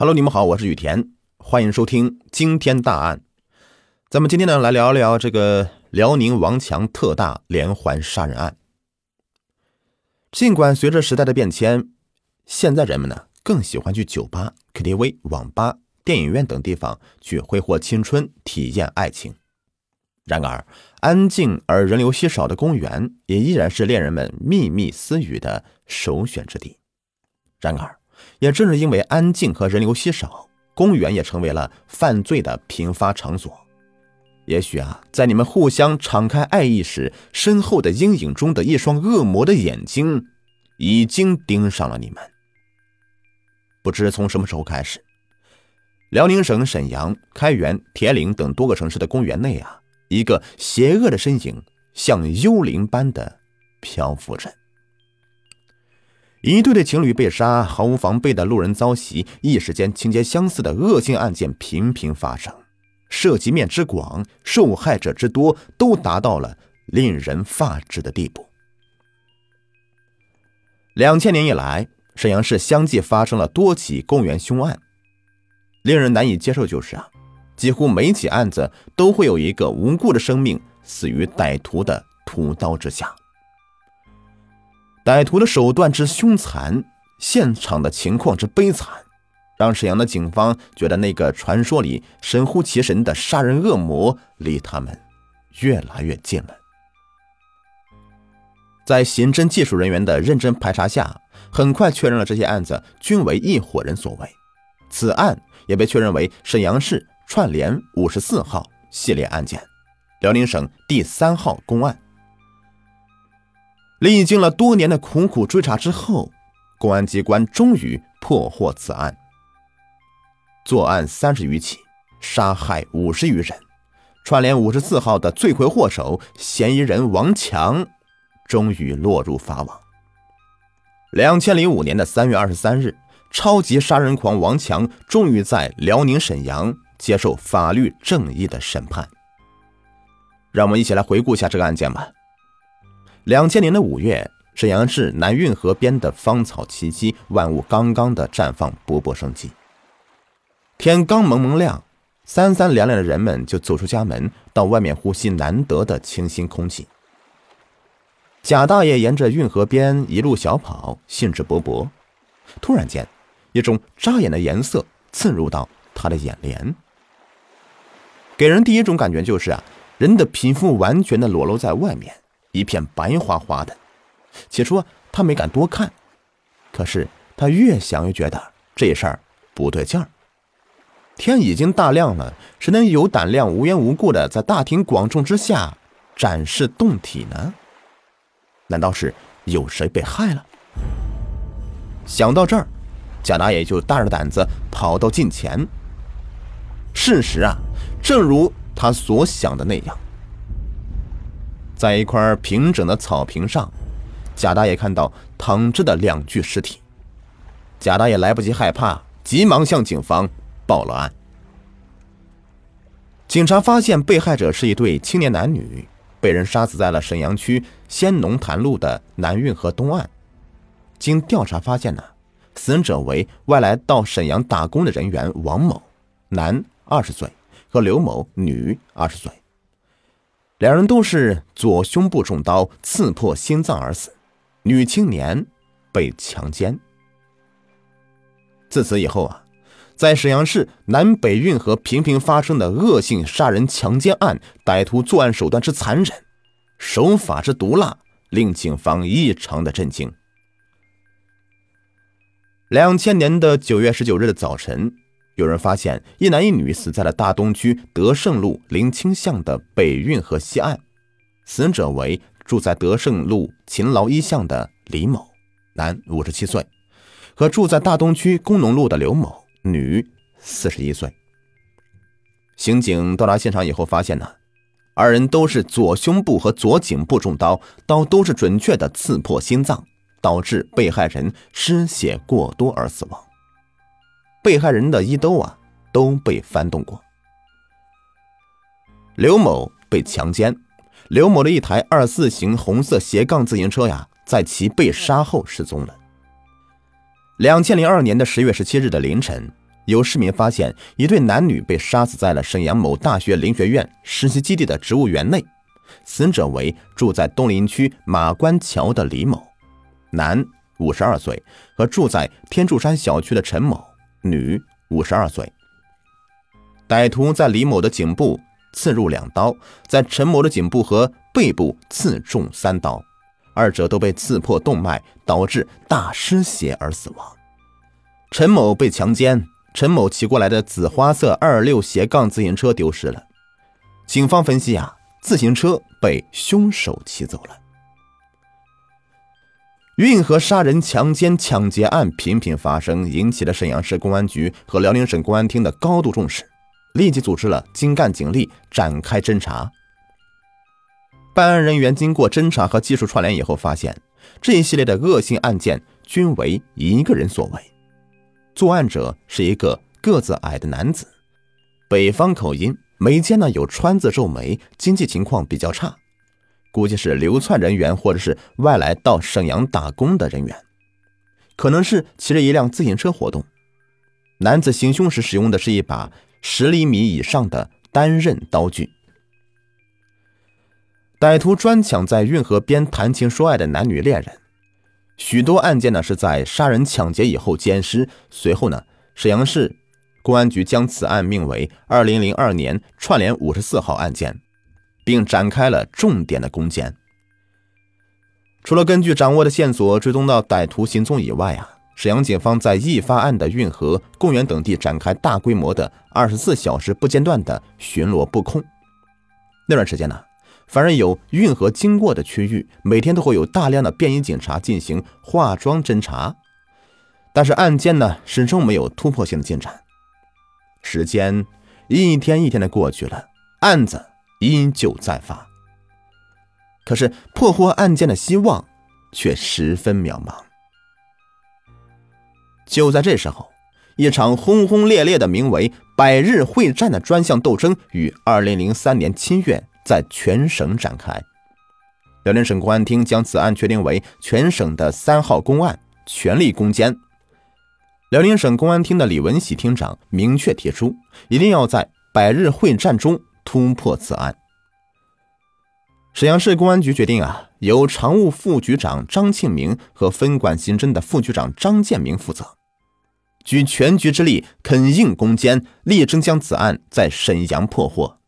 Hello，你们好，我是雨田，欢迎收听惊天大案。咱们今天呢，来聊聊这个辽宁王强特大连环杀人案。尽管随着时代的变迁，现在人们呢更喜欢去酒吧、KTV、网吧、电影院等地方去挥霍青春、体验爱情。然而，安静而人流稀少的公园也依然是恋人们秘密私语的首选之地。然而，也正是因为安静和人流稀少，公园也成为了犯罪的频发场所。也许啊，在你们互相敞开爱意时，身后的阴影中的一双恶魔的眼睛，已经盯上了你们。不知从什么时候开始，辽宁省沈阳、开原、铁岭等多个城市的公园内啊，一个邪恶的身影像幽灵般的漂浮着。一对对情侣被杀，毫无防备的路人遭袭，一时间情节相似的恶性案件频频发生，涉及面之广，受害者之多，都达到了令人发指的地步。两千年以来，沈阳市相继发生了多起公园凶案，令人难以接受就是啊，几乎每起案子都会有一个无辜的生命死于歹徒的屠刀之下。歹徒的手段之凶残，现场的情况之悲惨，让沈阳的警方觉得那个传说里神乎其神的杀人恶魔离他们越来越近了。在刑侦技术人员的认真排查下，很快确认了这些案子均为一伙人所为。此案也被确认为沈阳市串联五十四号系列案件，辽宁省第三号公案。历经了多年的苦苦追查之后，公安机关终于破获此案。作案三十余起，杀害五十余人，串联五十四号的罪魁祸首嫌疑人王强，终于落入法网。两千零五年的三月二十三日，超级杀人狂王强终于在辽宁沈阳接受法律正义的审判。让我们一起来回顾一下这个案件吧。两千年的五月，沈阳市南运河边的芳草萋萋，万物刚刚的绽放，勃勃生机。天刚蒙蒙亮，三三两两的人们就走出家门，到外面呼吸难得的清新空气。贾大爷沿着运河边一路小跑，兴致勃勃。突然间，一种扎眼的颜色刺入到他的眼帘，给人第一种感觉就是啊，人的皮肤完全的裸露在外面。一片白花花的，起初他没敢多看，可是他越想越觉得这事儿不对劲儿。天已经大亮了，谁能有胆量无缘无故的在大庭广众之下展示胴体呢？难道是有谁被害了？想到这儿，贾大爷就大着胆子跑到近前。事实啊，正如他所想的那样。在一块平整的草坪上，贾大爷看到躺着的两具尸体。贾大爷来不及害怕，急忙向警方报了案。警察发现被害者是一对青年男女，被人杀死在了沈阳区仙农潭路的南运河东岸。经调查发现呢，死者为外来到沈阳打工的人员王某，男，二十岁，和刘某，女，二十岁。两人都是左胸部中刀刺破心脏而死，女青年被强奸。自此以后啊，在沈阳市南北运河频频发生的恶性杀人强奸案，歹徒作案手段之残忍，手法之毒辣，令警方异常的震惊。两千年的九月十九日的早晨。有人发现一男一女死在了大东区德胜路林清巷的北运河西岸，死者为住在德胜路勤劳一巷的李某，男，五十七岁，和住在大东区工农路的刘某，女，四十一岁。刑警到达现场以后，发现呢，二人都是左胸部和左颈部中刀，刀都是准确的刺破心脏，导致被害人失血过多而死亡。被害人的衣兜啊都被翻动过。刘某被强奸，刘某的一台二四型红色斜杠自行车呀，在其被杀后失踪了。两千零二年的十月十七日的凌晨，有市民发现一对男女被杀死在了沈阳某大学林学院实习基地的植物园内，死者为住在东陵区马关桥的李某，男，五十二岁，和住在天柱山小区的陈某，女，五十二岁。歹徒在李某的颈部刺入两刀，在陈某的颈部和背部刺中三刀，二者都被刺破动脉，导致大失血而死亡。陈某被强奸。陈某骑过来的紫花色二六斜杠自行车丢失了，警方分析啊，自行车被凶手骑走了。运河杀人、强奸、抢劫案频频发生，引起了沈阳市公安局和辽宁省公安厅的高度重视，立即组织了精干警力展开侦查。办案人员经过侦查和技术串联以后，发现这一系列的恶性案件均为一个人所为。作案者是一个个子矮的男子，北方口音，眉间呢有川字皱眉，经济情况比较差，估计是流窜人员或者是外来到沈阳打工的人员，可能是骑着一辆自行车活动。男子行凶时使用的是一把十厘米以上的单刃刀具。歹徒专抢在运河边谈情说爱的男女恋人。许多案件呢是在杀人抢劫以后奸尸，随后呢，沈阳市公安局将此案命为二零零二年串联五十四号案件，并展开了重点的攻坚。除了根据掌握的线索追踪到歹徒行踪以外啊，沈阳警方在易发案的运河、公园等地展开大规模的二十四小时不间断的巡逻布控。那段时间呢。凡是有运河经过的区域，每天都会有大量的便衣警察进行化妆侦查，但是案件呢始终没有突破性的进展。时间一天一天的过去了，案子依旧在发，可是破获案件的希望却十分渺茫。就在这时候，一场轰轰烈烈的名为“百日会战”的专项斗争于二零零三年七月。在全省展开，辽宁省公安厅将此案确定为全省的三号公案，全力攻坚。辽宁省公安厅的李文喜厅长明确提出，一定要在百日会战中突破此案。沈阳市公安局决定啊，由常务副局长张庆明和分管刑侦的副局长张建明负责，举全局之力，肯硬攻坚，力争将此案在沈阳破获。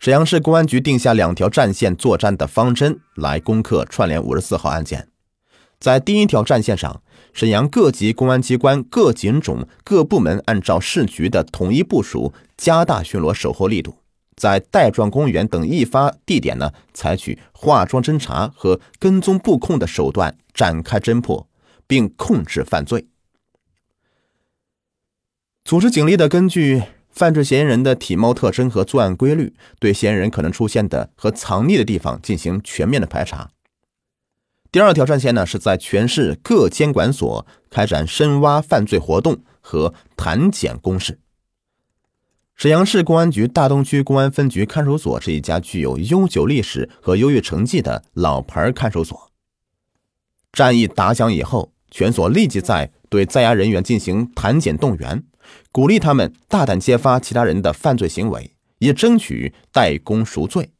沈阳市公安局定下两条战线作战的方针来攻克串联五十四号案件。在第一条战线上，沈阳各级公安机关、各警种、各部门按照市局的统一部署，加大巡逻守候力度，在带状公园等易发地点呢，采取化妆侦查和跟踪布控的手段展开侦破，并控制犯罪。组织警力的根据。犯罪嫌疑人的体貌特征和作案规律，对嫌疑人可能出现的和藏匿的地方进行全面的排查。第二条战线呢，是在全市各监管所开展深挖犯罪活动和谈检攻势。沈阳市公安局大东区公安分局看守所是一家具有悠久历史和优异成绩的老牌看守所。战役打响以后，全所立即在对在押人员进行谈检动员。鼓励他们大胆揭发其他人的犯罪行为，以争取代功赎罪。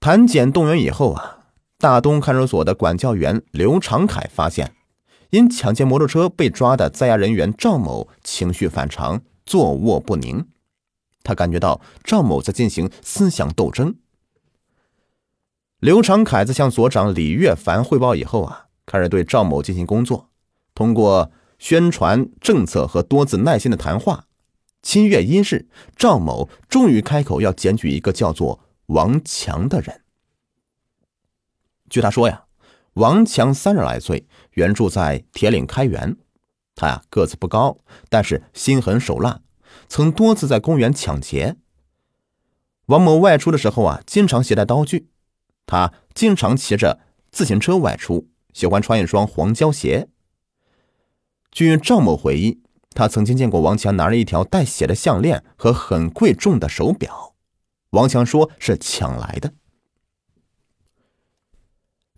谈检动员以后啊，大东看守所的管教员刘长凯发现，因抢劫摩托车被抓的在押人员赵某情绪反常，坐卧不宁。他感觉到赵某在进行思想斗争。刘长凯在向所长李月凡汇报以后啊，开始对赵某进行工作，通过。宣传政策和多次耐心的谈话，七月一日，赵某终于开口要检举一个叫做王强的人。据他说呀，王强三十来岁，原住在铁岭开原。他呀个子不高，但是心狠手辣，曾多次在公园抢劫。王某外出的时候啊，经常携带刀具。他经常骑着自行车外出，喜欢穿一双黄胶鞋。据赵某回忆，他曾经见过王强拿着一条带血的项链和很贵重的手表。王强说是抢来的。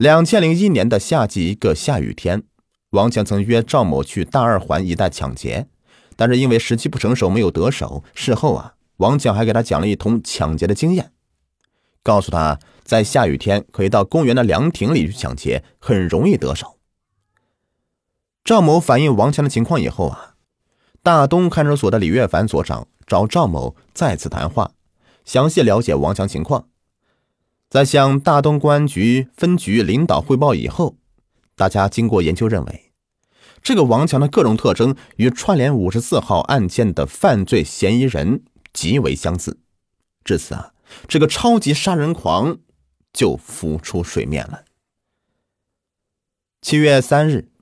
两千零一年的夏季，一个下雨天，王强曾约赵某去大二环一带抢劫，但是因为时机不成熟，没有得手。事后啊，王强还给他讲了一通抢劫的经验，告诉他在下雨天可以到公园的凉亭里去抢劫，很容易得手。赵某反映王强的情况以后啊，大东看守所的李月凡所长找赵某再次谈话，详细了解王强情况。在向大东公安局分局领导汇报以后，大家经过研究认为，这个王强的各种特征与串联五十四号案件的犯罪嫌疑人极为相似，至此啊，这个超级杀人狂就浮出水面了。七月三日，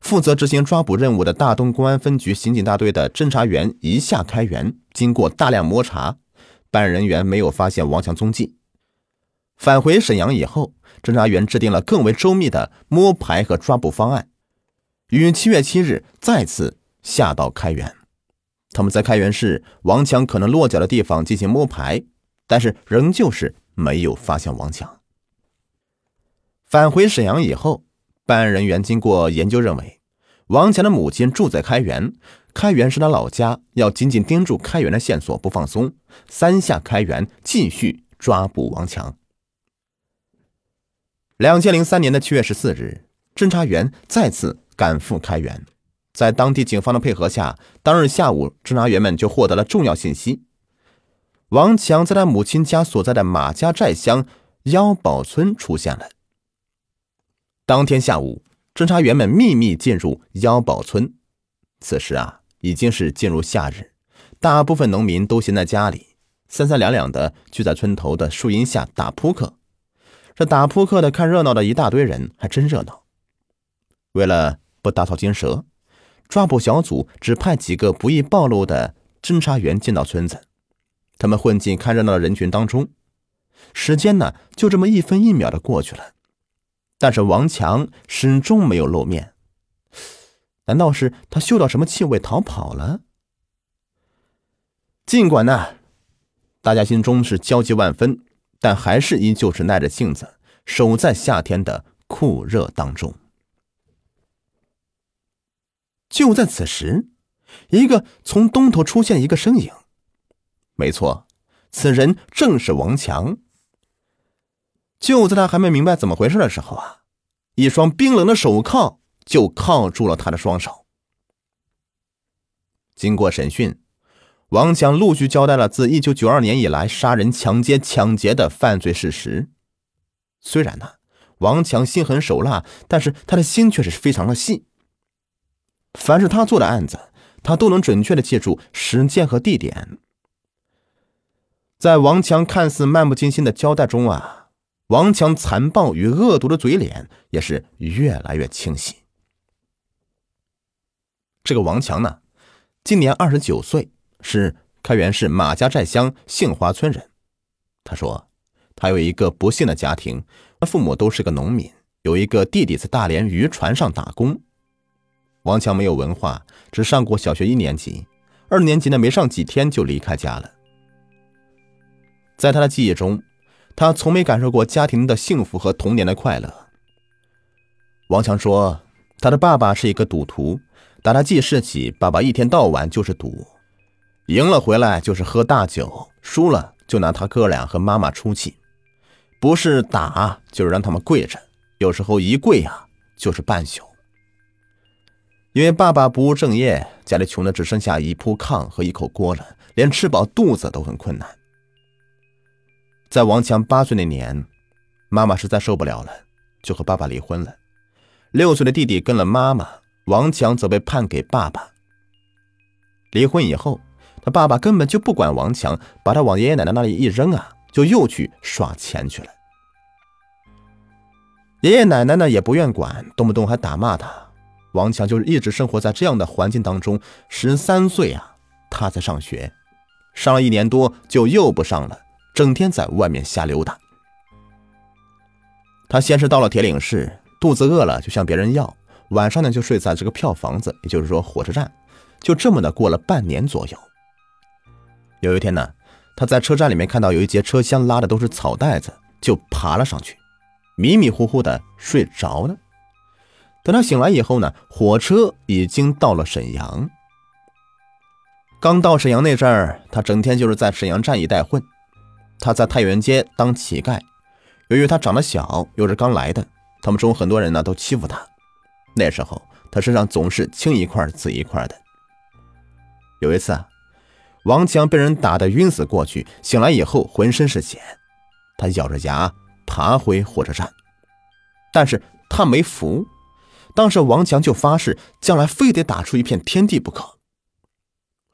负责执行抓捕任务的大东公安分局刑警大队的侦查员一下开园，经过大量摸查，办案人员没有发现王强踪迹。返回沈阳以后，侦查员制定了更为周密的摸排和抓捕方案，于七月七日再次下到开原。他们在开原市王强可能落脚的地方进行摸排，但是仍旧是没有发现王强。返回沈阳以后，办案人员经过研究认为，王强的母亲住在开原，开原是他老家，要紧紧盯住开原的线索不放松，三下开原继续抓捕王强。两千零三年的七月十四日，侦查员再次赶赴开原，在当地警方的配合下，当日下午，侦查员们就获得了重要信息：王强在他母亲家所在的马家寨乡腰堡村出现了。当天下午，侦查员们秘密进入腰堡村，此时啊，已经是进入夏日，大部分农民都闲在家里，三三两两的聚在村头的树荫下打扑克。这打扑克的、看热闹的一大堆人，还真热闹。为了不打草惊蛇，抓捕小组只派几个不易暴露的侦查员进到村子，他们混进看热闹的人群当中。时间呢，就这么一分一秒的过去了，但是王强始终没有露面。难道是他嗅到什么气味逃跑了？尽管呢，大家心中是焦急万分。但还是依旧是耐着性子守在夏天的酷热当中。就在此时，一个从东头出现一个身影，没错，此人正是王强。就在他还没明白怎么回事的时候啊，一双冰冷的手铐就铐住了他的双手。经过审讯。王强陆续交代了自一九九二年以来杀人、强奸、抢劫的犯罪事实。虽然呢，王强心狠手辣，但是他的心却是非常的细。凡是他做的案子，他都能准确的记住时间和地点。在王强看似漫不经心的交代中啊，王强残暴与恶毒的嘴脸也是越来越清晰。这个王强呢，今年二十九岁。是开原市马家寨乡杏花村人。他说，他有一个不幸的家庭，他父母都是个农民，有一个弟弟在大连渔船上打工。王强没有文化，只上过小学一年级，二年级呢没上几天就离开家了。在他的记忆中，他从没感受过家庭的幸福和童年的快乐。王强说，他的爸爸是一个赌徒，打他记事起，爸爸一天到晚就是赌。赢了回来就是喝大酒，输了就拿他哥俩和妈妈出气，不是打就是让他们跪着，有时候一跪呀就是半宿。因为爸爸不务正业，家里穷的只剩下一铺炕和一口锅了，连吃饱肚子都很困难。在王强八岁那年，妈妈实在受不了了，就和爸爸离婚了。六岁的弟弟跟了妈妈，王强则被判给爸爸。离婚以后。他爸爸根本就不管王强，把他往爷爷奶奶那里一扔啊，就又去耍钱去了。爷爷奶奶呢也不愿管，动不动还打骂他。王强就是一直生活在这样的环境当中。十三岁啊，他在上学，上了一年多就又不上了，整天在外面瞎溜达。他先是到了铁岭市，肚子饿了就向别人要，晚上呢就睡在这个票房子，也就是说火车站，就这么的过了半年左右。有一天呢，他在车站里面看到有一节车厢拉的都是草袋子，就爬了上去，迷迷糊糊的睡着了。等他醒来以后呢，火车已经到了沈阳。刚到沈阳那阵儿，他整天就是在沈阳站一带混。他在太原街当乞丐，由于他长得小，又是刚来的，他们中很多人呢都欺负他。那时候他身上总是青一块紫一块的。有一次啊，王强被人打得晕死过去，醒来以后浑身是血，他咬着牙爬回火车站，但是他没服。当时王强就发誓，将来非得打出一片天地不可。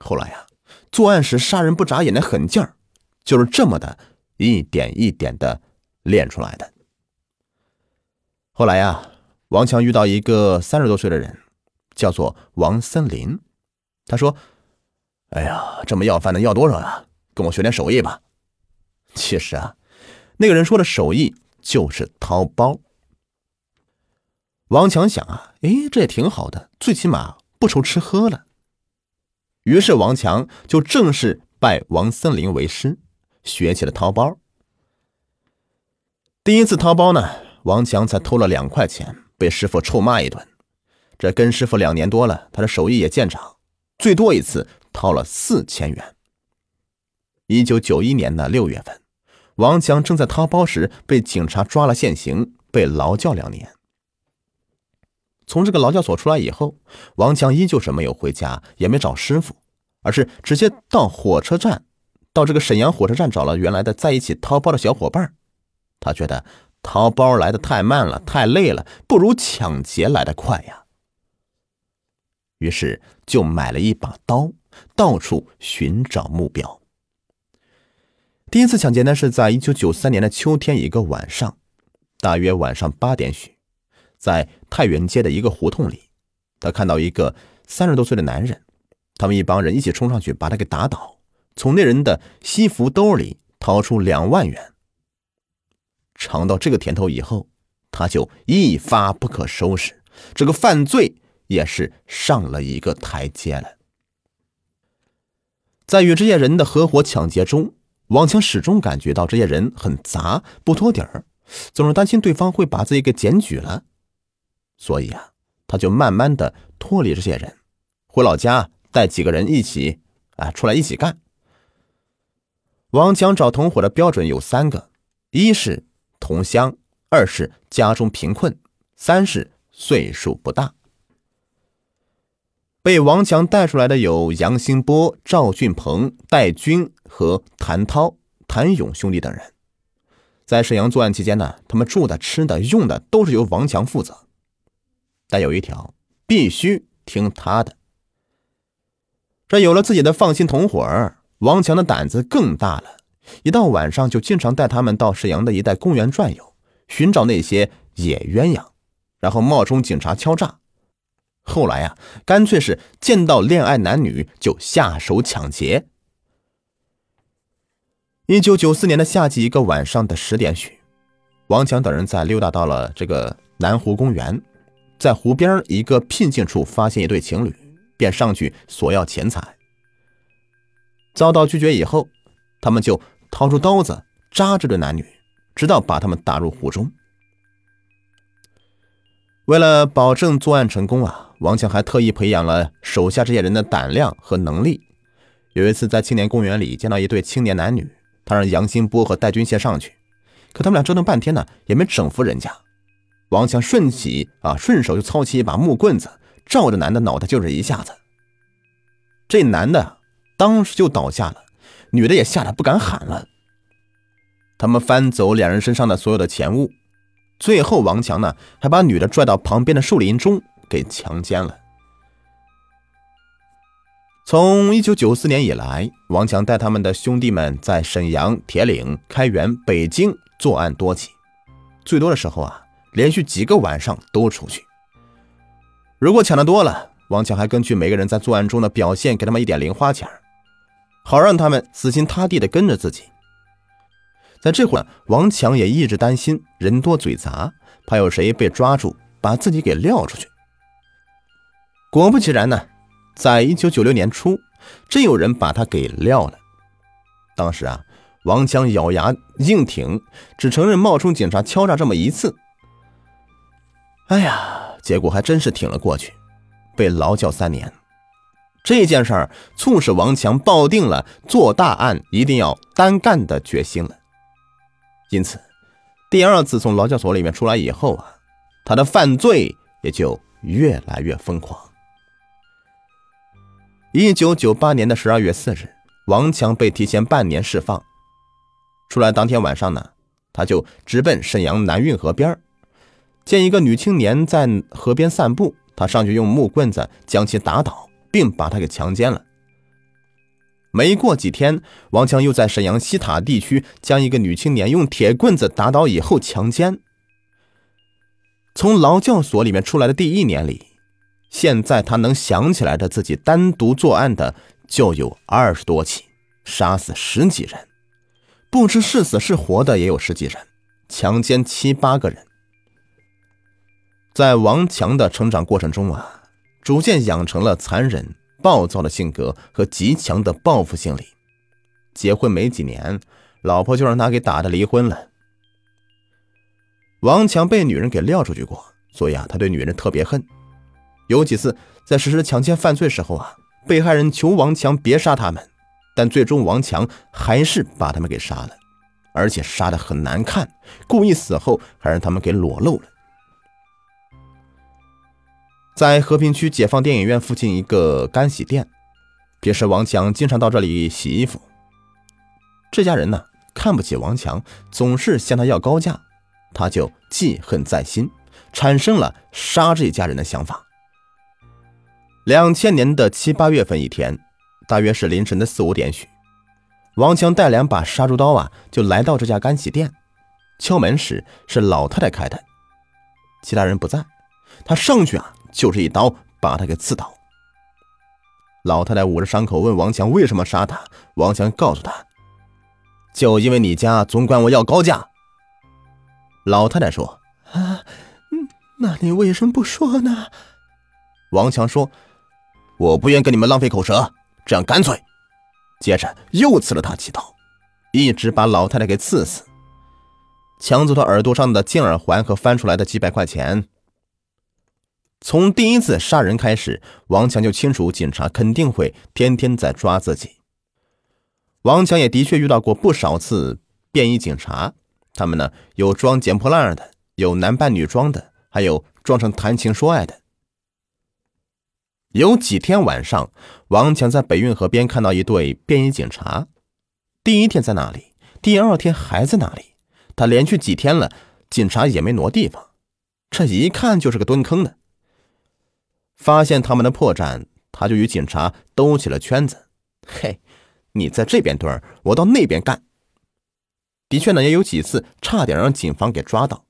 后来呀，作案时杀人不眨眼的狠劲儿，就是这么的一点一点的练出来的。后来呀，王强遇到一个三十多岁的人，叫做王森林。他说：“哎呀，这么要饭的要多少啊？跟我学点手艺吧。”其实啊，那个人说的手艺就是掏包。王强想啊，哎，这也挺好的，最起码不愁吃喝了。于是王强就正式拜王森林为师，学起了掏包。第一次掏包呢，王强才偷了两块钱，被师傅臭骂一顿。这跟师傅两年多了，他的手艺也见长，最多一次掏了四千元。一九九一年的六月份，王强正在掏包时被警察抓了现行，被劳教两年。从这个劳教所出来以后，王强依旧是没有回家，也没找师傅，而是直接到火车站，到这个沈阳火车站找了原来的在一起掏包的小伙伴。他觉得掏包来的太慢了，太累了，不如抢劫来的快呀。于是就买了一把刀，到处寻找目标。第一次抢劫呢，是在一九九三年的秋天一个晚上，大约晚上八点许。在太原街的一个胡同里，他看到一个三十多岁的男人，他们一帮人一起冲上去把他给打倒，从那人的西服兜里掏出两万元。尝到这个甜头以后，他就一发不可收拾，这个犯罪也是上了一个台阶了。在与这些人的合伙抢劫中，王强始终感觉到这些人很杂不托底儿，总是担心对方会把自己给检举了。所以啊，他就慢慢的脱离这些人，回老家带几个人一起啊出来一起干。王强找同伙的标准有三个：一是同乡，二是家中贫困，三是岁数不大。被王强带出来的有杨兴波、赵俊鹏、戴军和谭涛、谭勇兄弟等人。在沈阳作案期间呢，他们住的、吃的、用的都是由王强负责。但有一条，必须听他的。这有了自己的放心同伙王强的胆子更大了。一到晚上，就经常带他们到沈阳的一带公园转悠，寻找那些野鸳鸯，然后冒充警察敲诈。后来呀，干脆是见到恋爱男女就下手抢劫。一九九四年的夏季一个晚上的十点许，王强等人在溜达到了这个南湖公园。在湖边一个僻静处发现一对情侣，便上去索要钱财。遭到拒绝以后，他们就掏出刀子扎这对男女，直到把他们打入湖中。为了保证作案成功啊，王强还特意培养了手下这些人的胆量和能力。有一次在青年公园里见到一对青年男女，他让杨新波和戴军先上去，可他们俩折腾半天呢，也没整服人家。王强顺起啊，顺手就操起一把木棍子，照着男的脑袋就是一下子。这男的当时就倒下了，女的也吓得不敢喊了。他们翻走两人身上的所有的钱物，最后王强呢还把女的拽到旁边的树林中给强奸了。从一九九四年以来，王强带他们的兄弟们在沈阳、铁岭、开原、北京作案多起，最多的时候啊。连续几个晚上都出去。如果抢的多了，王强还根据每个人在作案中的表现，给他们一点零花钱，好让他们死心塌地的跟着自己。在这会儿，王强也一直担心人多嘴杂，怕有谁被抓住，把自己给撂出去。果不其然呢，在一九九六年初，真有人把他给撂了。当时啊，王强咬牙硬挺，只承认冒充警察敲诈这么一次。哎呀，结果还真是挺了过去，被劳教三年。这件事儿促使王强抱定了做大案一定要单干的决心了。因此，第二次从劳教所里面出来以后啊，他的犯罪也就越来越疯狂。一九九八年的十二月四日，王强被提前半年释放。出来当天晚上呢，他就直奔沈阳南运河边见一个女青年在河边散步，他上去用木棍子将其打倒，并把她给强奸了。没过几天，王强又在沈阳西塔地区将一个女青年用铁棍子打倒以后强奸。从劳教所里面出来的第一年里。现在他能想起来的自己单独作案的就有二十多起，杀死十几人，不知是死是活的也有十几人，强奸七八个人。在王强的成长过程中啊，逐渐养成了残忍暴躁的性格和极强的报复心理。结婚没几年，老婆就让他给打的离婚了。王强被女人给撂出去过，所以啊，他对女人特别恨。有几次在实施强奸犯罪时候啊，被害人求王强别杀他们，但最终王强还是把他们给杀了，而且杀的很难看，故意死后还让他们给裸露了。在和平区解放电影院附近一个干洗店，平时王强经常到这里洗衣服。这家人呢看不起王强，总是向他要高价，他就记恨在心，产生了杀这家人的想法。两千年的七八月份一天，大约是凌晨的四五点许，王强带两把杀猪刀啊，就来到这家干洗店。敲门时是老太太开的，其他人不在，他上去啊，就是一刀把他给刺倒。老太太捂着伤口问王强为什么杀他，王强告诉他，就因为你家总管我要高价。老太太说：“啊，那你为什么不说呢？”王强说。我不愿跟你们浪费口舌，这样干脆。接着又刺了他几刀，一直把老太太给刺死，抢走他耳朵上的金耳环和翻出来的几百块钱。从第一次杀人开始，王强就清楚警察肯定会天天在抓自己。王强也的确遇到过不少次便衣警察，他们呢有装捡破烂的，有男扮女装的，还有装成谈情说爱的。有几天晚上，王强在北运河边看到一对便衣警察。第一天在那里，第二天还在那里。他连续几天了，警察也没挪地方。这一看就是个蹲坑的。发现他们的破绽，他就与警察兜起了圈子。嘿，你在这边蹲，我到那边干。的确呢，也有几次差点让警方给抓到。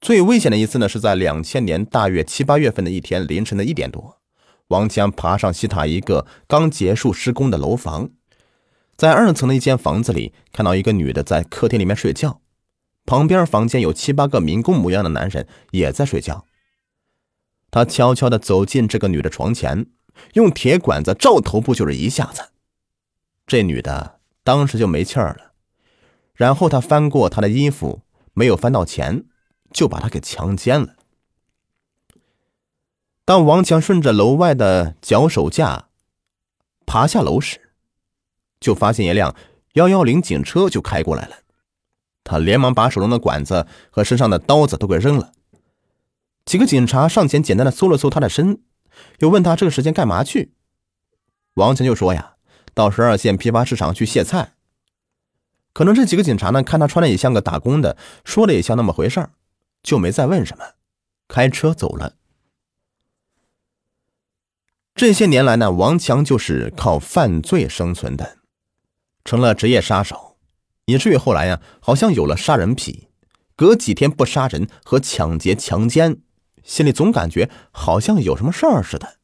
最危险的一次呢，是在两千年大约七八月份的一天凌晨的一点多，王强爬上西塔一个刚结束施工的楼房，在二层的一间房子里看到一个女的在客厅里面睡觉，旁边房间有七八个民工模样的男人也在睡觉。他悄悄地走进这个女的床前，用铁管子照头部就是一下子，这女的当时就没气儿了，然后他翻过她的衣服，没有翻到钱。就把他给强奸了。当王强顺着楼外的脚手架爬下楼时，就发现一辆幺幺零警车就开过来了。他连忙把手中的管子和身上的刀子都给扔了。几个警察上前简单的搜了搜他的身，又问他这个时间干嘛去。王强就说呀，到十二线批发市场去卸菜。可能这几个警察呢，看他穿的也像个打工的，说的也像那么回事儿。就没再问什么，开车走了。这些年来呢，王强就是靠犯罪生存的，成了职业杀手，以至于后来呀，好像有了杀人癖，隔几天不杀人和抢劫、强奸，心里总感觉好像有什么事儿似的。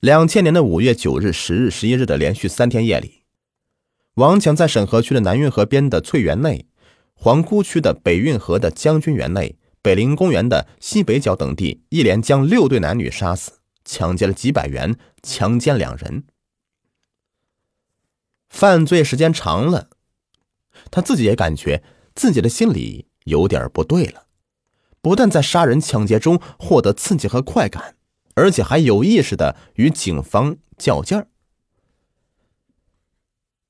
两千年的五月九日、十日、十一日的连续三天夜里，王强在沈河区的南运河边的翠园内。皇姑区的北运河的将军园内、北陵公园的西北角等地，一连将六对男女杀死，抢劫了几百元，强奸两人。犯罪时间长了，他自己也感觉自己的心里有点不对了，不但在杀人抢劫中获得刺激和快感，而且还有意识的与警方较劲儿。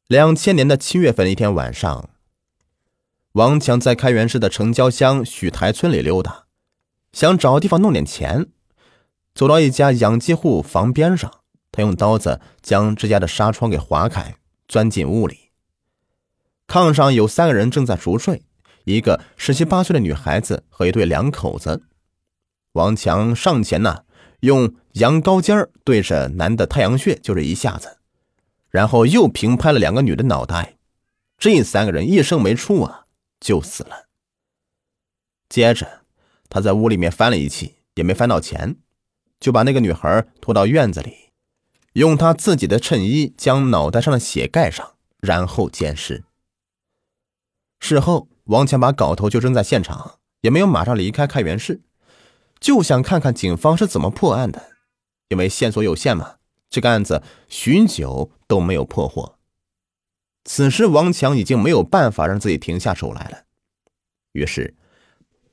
两千年的七月份一天晚上，王强在开元市的城郊乡许台村里溜达，想找地方弄点钱。走到一家养鸡户房边上，他用刀子将这家的纱窗给划开，钻进屋里。炕上有三个人正在熟睡，一个十七八岁的女孩子和一对两口子。王强上前呢，用羊羔尖对着男的太阳穴就是一下子，然后又平拍了两个女的脑袋。这三个人一声没出啊，就死了。接着，他在屋里面翻了一气，也没翻到钱。就把那个女孩拖到院子里，用他自己的衬衣将脑袋上的血盖上，然后奸尸。事后，王强把镐头就扔在现场，也没有马上离开开元市，就想看看警方是怎么破案的。因为线索有限嘛，这个案子许久都没有破获。此时，王强已经没有办法让自己停下手来了，于是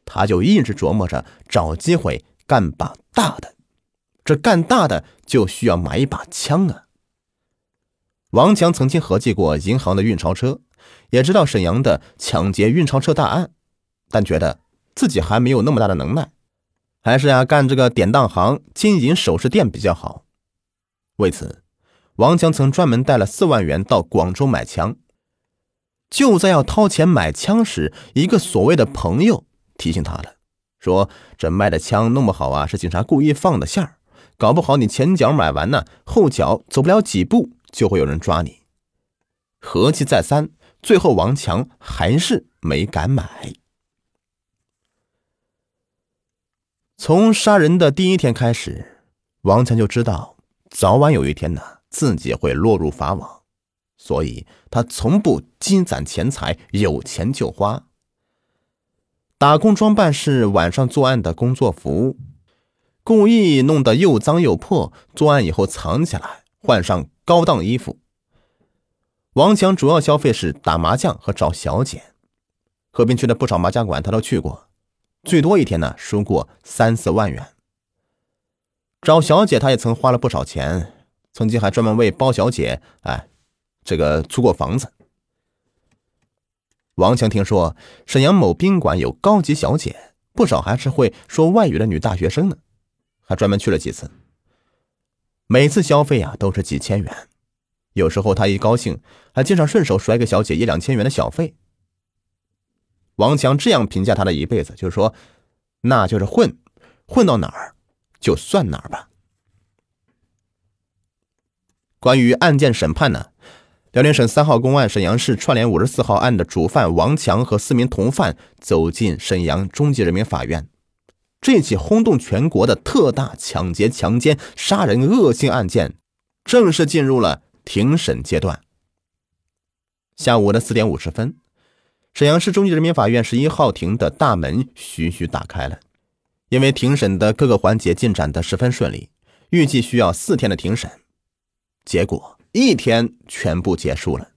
他就一直琢磨着找机会干把大的。这干大的就需要买一把枪啊！王强曾经合计过银行的运钞车，也知道沈阳的抢劫运钞车大案，但觉得自己还没有那么大的能耐，还是呀干这个典当行、金银首饰店比较好。为此，王强曾专门带了四万元到广州买枪。就在要掏钱买枪时，一个所谓的朋友提醒他了，说这卖的枪弄不好啊，是警察故意放的线儿。搞不好你前脚买完呢，后脚走不了几步就会有人抓你。合计再三，最后王强还是没敢买。从杀人的第一天开始，王强就知道早晚有一天呢，自己会落入法网，所以他从不积攒钱财，有钱就花。打工装扮是晚上作案的工作服。故意弄得又脏又破，作案以后藏起来，换上高档衣服。王强主要消费是打麻将和找小姐，河滨区的不少麻将馆他都去过，最多一天呢输过三四万元。找小姐他也曾花了不少钱，曾经还专门为包小姐哎，这个租过房子。王强听说沈阳某宾馆有高级小姐，不少还是会说外语的女大学生呢。还专门去了几次，每次消费啊都是几千元，有时候他一高兴还经常顺手甩给小姐一两千元的小费。王强这样评价他的一辈子，就是说，那就是混，混到哪儿就算哪儿吧。关于案件审判呢，辽宁省三号公安沈阳市串联五十四号案的主犯王强和四名同犯走进沈阳中级人民法院。这起轰动全国的特大抢劫、强奸、杀人恶性案件，正式进入了庭审阶段。下午的四点五十分，沈阳市中级人民法院十一号庭的大门徐徐打开了。因为庭审的各个环节进展的十分顺利，预计需要四天的庭审，结果一天全部结束了。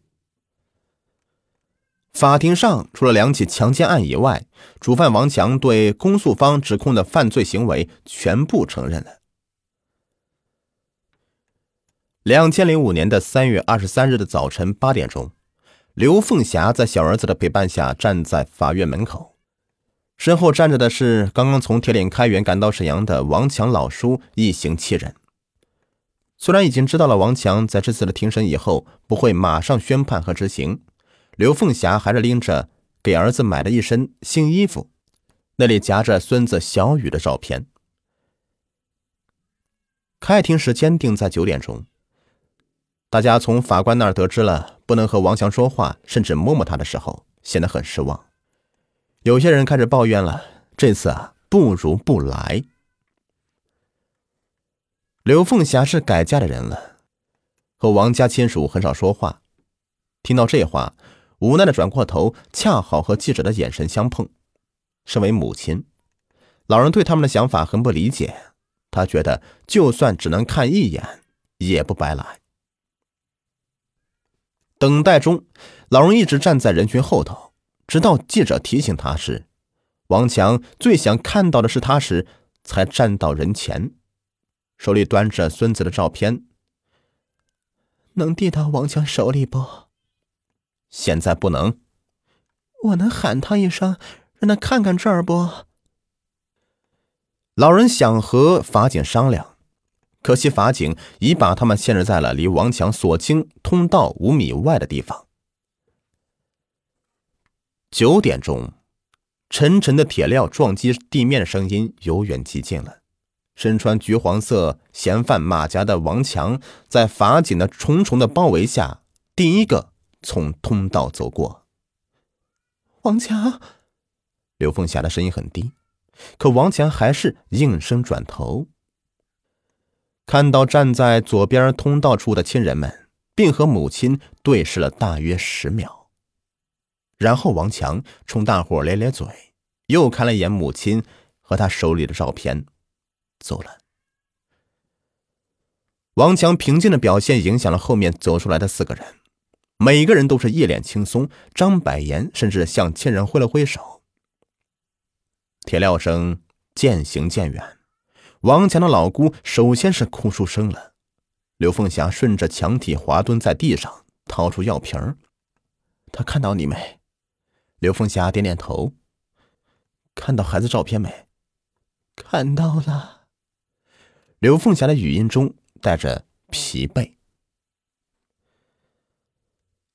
法庭上，除了两起强奸案以外，主犯王强对公诉方指控的犯罪行为全部承认了。两千零五年的三月二十三日的早晨八点钟，刘凤霞在小儿子的陪伴下站在法院门口，身后站着的是刚刚从铁岭开元赶到沈阳的王强老叔一行七人。虽然已经知道了王强在这次的庭审以后不会马上宣判和执行。刘凤霞还是拎着给儿子买的一身新衣服，那里夹着孙子小雨的照片。开庭时间定在九点钟。大家从法官那儿得知了不能和王强说话，甚至摸摸他的时候，显得很失望。有些人开始抱怨了：这次啊，不如不来。刘凤霞是改嫁的人了，和王家亲属很少说话。听到这话。无奈的转过头，恰好和记者的眼神相碰。身为母亲，老人对他们的想法很不理解。他觉得，就算只能看一眼，也不白来。等待中，老人一直站在人群后头，直到记者提醒他时，王强最想看到的是他时，才站到人前，手里端着孙子的照片。能递到王强手里不？现在不能。我能喊他一声，让他看看这儿不？老人想和法警商量，可惜法警已把他们限制在了离王强所经通道五米外的地方。九点钟，沉沉的铁镣撞击地面的声音由远及近了。身穿橘黄色嫌犯马甲的王强，在法警的重重的包围下，第一个从通道走过。王强，刘凤霞的声音很低，可王强还是应声转头，看到站在左边通道处的亲人们，并和母亲对视了大约十秒。然后王强冲大伙咧咧嘴，又看了一眼母亲和他手里的照片，走了。王强平静的表现影响了后面走出来的四个人，每个人都是一脸轻松。张百言甚至向亲人挥了挥手。铁镣声渐行渐远，王强的老姑首先是哭出声了。刘凤霞顺着墙体滑蹲在地上，掏出药瓶他看到你没？刘凤霞点点头。看到孩子照片没？看到了。刘凤霞的语音中带着疲惫。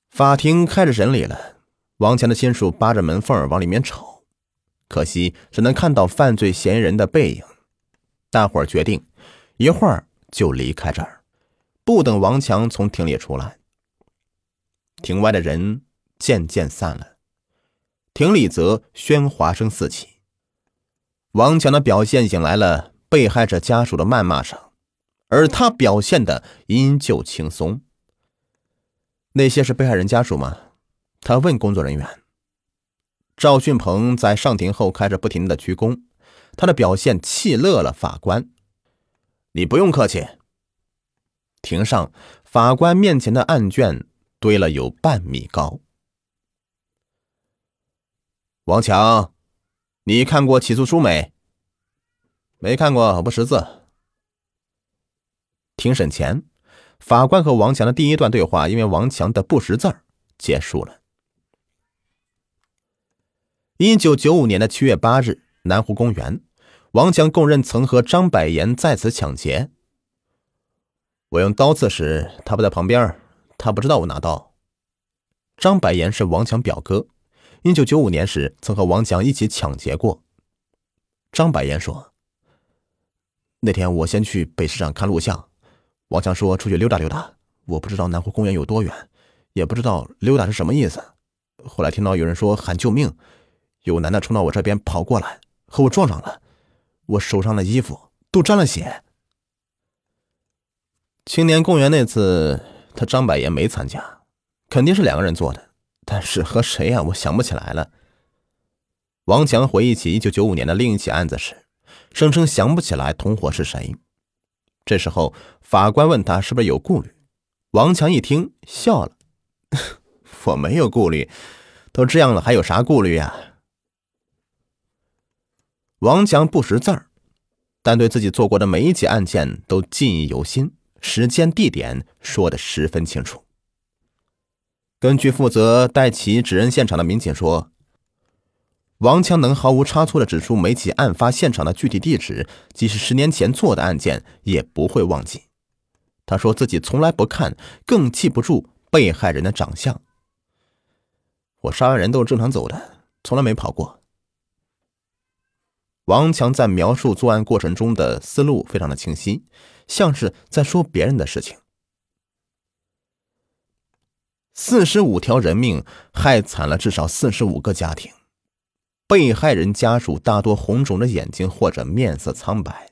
法庭开始审理了。王强的亲属扒着门缝往里面瞅，可惜只能看到犯罪嫌疑人的背影。大伙儿决定一会儿就离开这儿，不等王强从庭里出来。庭外的人渐渐散了。庭里则喧哗声四起，王强的表现引来了被害者家属的谩骂声，而他表现的依旧轻松。那些是被害人家属吗？他问工作人员。赵俊鹏在上庭后开始不停的鞠躬，他的表现气乐了法官。你不用客气。庭上，法官面前的案卷堆了有半米高。王强，你看过起诉书没？没看过，我不识字。庭审前，法官和王强的第一段对话因为王强的不识字结束了。一九九五年的七月八日，南湖公园，王强供认曾和张百言在此抢劫。我用刀刺时，他不在旁边，他不知道我拿刀。张百言是王强表哥。一九九五年时，曾和王强一起抢劫过。张百言说：“那天我先去北市场看录像，王强说出去溜达溜达。我不知道南湖公园有多远，也不知道溜达是什么意思。后来听到有人说喊救命，有男的冲到我这边跑过来，和我撞上了，我手上的衣服都沾了血。青年公园那次，他张百言没参加，肯定是两个人做的。”但是和谁呀？我想不起来了。王强回忆起一九九五年的另一起案子时，声称想不起来同伙是谁。这时候，法官问他是不是有顾虑。王强一听笑了：“ 我没有顾虑，都这样了，还有啥顾虑呀？”王强不识字儿，但对自己做过的每一起案件都记忆犹新，时间、地点说的十分清楚。根据负责带其指认现场的民警说，王强能毫无差错的指出每起案发现场的具体地址，即使十年前做的案件也不会忘记。他说自己从来不看，更记不住被害人的长相。我杀完人都是正常走的，从来没跑过。王强在描述作案过程中的思路非常的清晰，像是在说别人的事情。四十五条人命，害惨了至少四十五个家庭。被害人家属大多红肿着眼睛或者面色苍白。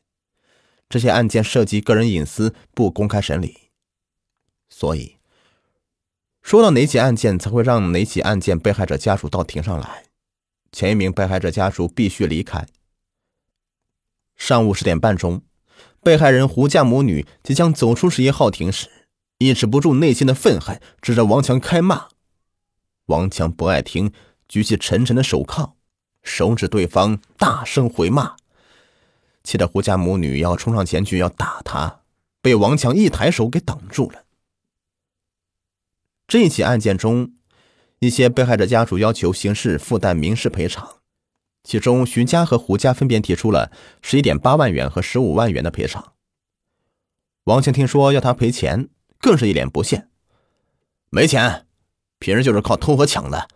这些案件涉及个人隐私，不公开审理。所以，说到哪起案件才会让哪起案件被害者家属到庭上来，前一名被害者家属必须离开。上午十点半钟，被害人胡家母女即将走出十一号庭时。抑制不住内心的愤恨，指着王强开骂。王强不爱听，举起沉沉的手铐，手指对方，大声回骂，气得胡家母女要冲上前去要打他，被王强一抬手给挡住了。这起案件中，一些被害者家属要求刑事附带民事赔偿，其中徐家和胡家分别提出了十一点八万元和十五万元的赔偿。王强听说要他赔钱，更是一脸不屑：“没钱，平时就是靠偷和抢的。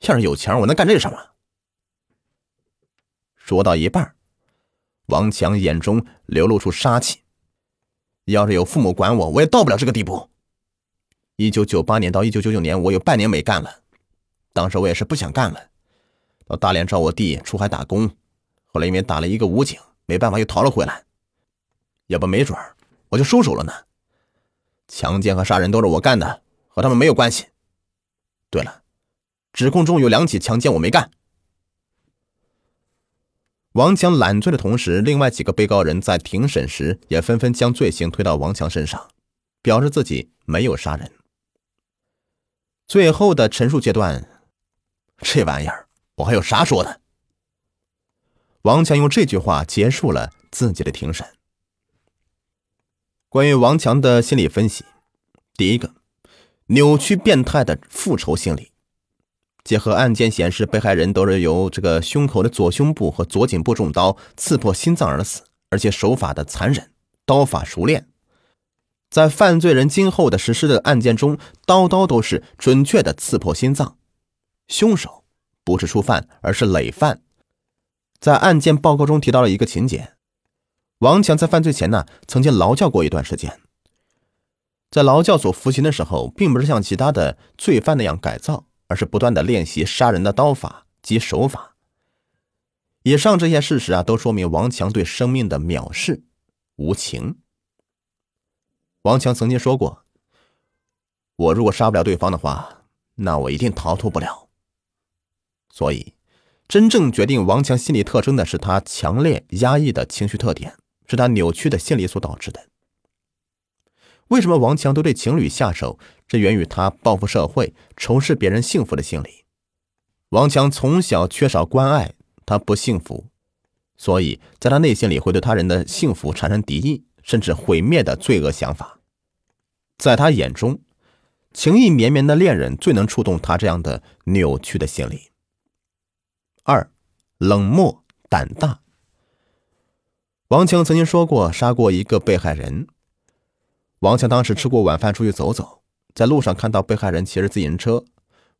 要是有钱，我能干这什么？”说到一半，王强眼中流露出杀气：“要是有父母管我，我也到不了这个地步。”一九九八年到一九九九年，我有半年没干了。当时我也是不想干了，到大连找我弟出海打工。后来因为打了一个武警，没办法又逃了回来。要不没准。我就收手了呢。强奸和杀人都是我干的，和他们没有关系。对了，指控中有两起强奸我没干。王强揽罪的同时，另外几个被告人在庭审时也纷纷将罪行推到王强身上，表示自己没有杀人。最后的陈述阶段，这玩意儿我还有啥说的？王强用这句话结束了自己的庭审。关于王强的心理分析，第一个，扭曲变态的复仇心理。结合案件显示，被害人都是由这个胸口的左胸部和左颈部中刀刺破心脏而死，而且手法的残忍，刀法熟练。在犯罪人今后的实施的案件中，刀刀都是准确的刺破心脏。凶手不是初犯，而是累犯。在案件报告中提到了一个情节。王强在犯罪前呢，曾经劳教过一段时间。在劳教所服刑的时候，并不是像其他的罪犯那样改造，而是不断的练习杀人的刀法及手法。以上这些事实啊，都说明王强对生命的藐视、无情。王强曾经说过：“我如果杀不了对方的话，那我一定逃脱不了。”所以，真正决定王强心理特征的是他强烈压抑的情绪特点。是他扭曲的心理所导致的。为什么王强都对情侣下手？这源于他报复社会、仇视别人幸福的心理。王强从小缺少关爱，他不幸福，所以在他内心里会对他人的幸福产生敌意，甚至毁灭的罪恶想法。在他眼中，情意绵绵的恋人最能触动他这样的扭曲的心理。二，冷漠胆大。王强曾经说过杀过一个被害人。王强当时吃过晚饭出去走走，在路上看到被害人骑着自行车，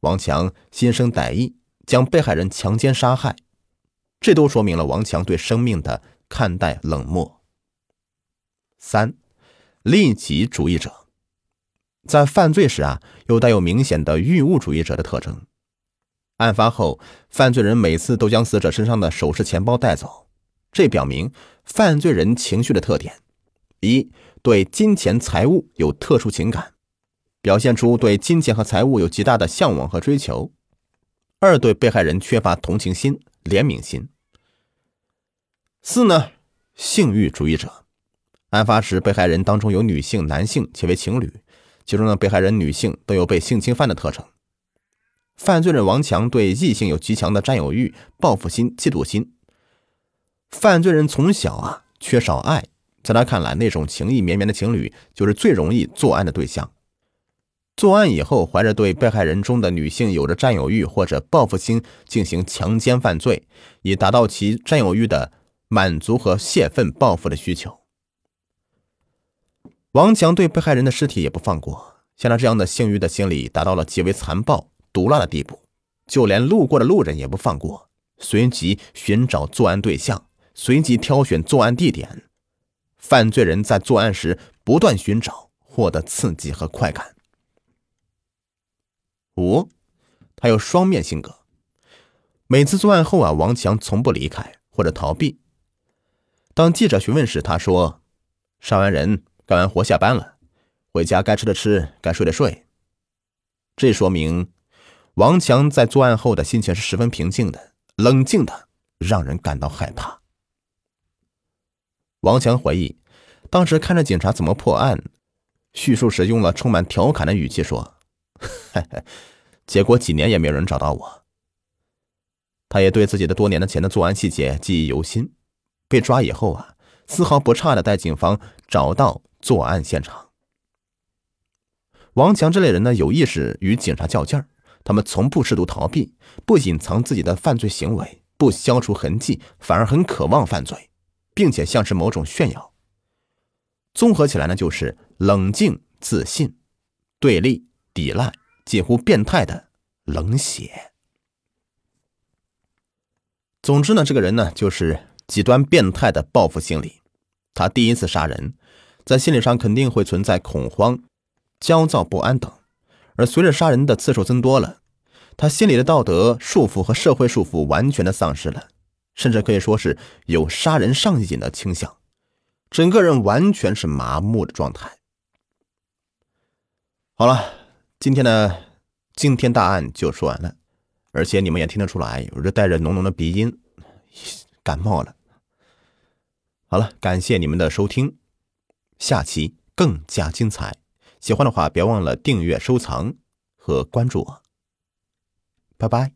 王强心生歹意，将被害人强奸杀害。这都说明了王强对生命的看待冷漠。三，利己主义者，在犯罪时啊，又带有明显的欲物主义者的特征。案发后，犯罪人每次都将死者身上的首饰、钱包带走。这表明犯罪人情绪的特点：一对金钱财物有特殊情感，表现出对金钱和财物有极大的向往和追求；二对被害人缺乏同情心、怜悯心；四呢，性欲主义者。案发时，被害人当中有女性、男性，且为情侣，其中的被害人女性都有被性侵犯的特征。犯罪人王强对异性有极强的占有欲、报复心、嫉妒心。犯罪人从小啊缺少爱，在他看来，那种情意绵绵的情侣就是最容易作案的对象。作案以后，怀着对被害人中的女性有着占有欲或者报复心，进行强奸犯罪，以达到其占有欲的满足和泄愤报复的需求。王强对被害人的尸体也不放过，像他这样的性欲的心理达到了极为残暴毒辣的地步，就连路过的路人也不放过，随即寻找作案对象。随即挑选作案地点，犯罪人在作案时不断寻找，获得刺激和快感。五，他有双面性格。每次作案后啊，王强从不离开或者逃避。当记者询问时，他说：“杀完人，干完活下班了，回家该吃的吃，该睡的睡。”这说明王强在作案后的心情是十分平静的，冷静的，让人感到害怕。王强回忆，当时看着警察怎么破案，叙述时用了充满调侃的语气说：“，结果几年也没有人找到我。”他也对自己的多年的前的作案细节记忆犹新。被抓以后啊，丝毫不差的带警方找到作案现场。王强这类人呢，有意识与警察较劲儿，他们从不试图逃避，不隐藏自己的犯罪行为，不消除痕迹，反而很渴望犯罪，并且像是某种炫耀。综合起来呢，就是冷静、自信、对立、抵赖，近乎变态的冷血。总之呢，这个人呢，就是极端变态的报复心理。他第一次杀人，在心理上肯定会存在恐慌、焦躁不安等。而随着杀人的次数增多了，他心里的道德束缚和社会束缚完全的丧失了，甚至可以说是有杀人上瘾的倾向，整个人完全是麻木的状态。好了，今天的惊天大案就说完了。而且你们也听得出来，有着带着浓浓的鼻音，感冒了。好了，感谢你们的收听，下期更加精彩。喜欢的话，别忘了订阅、收藏和关注我。拜拜。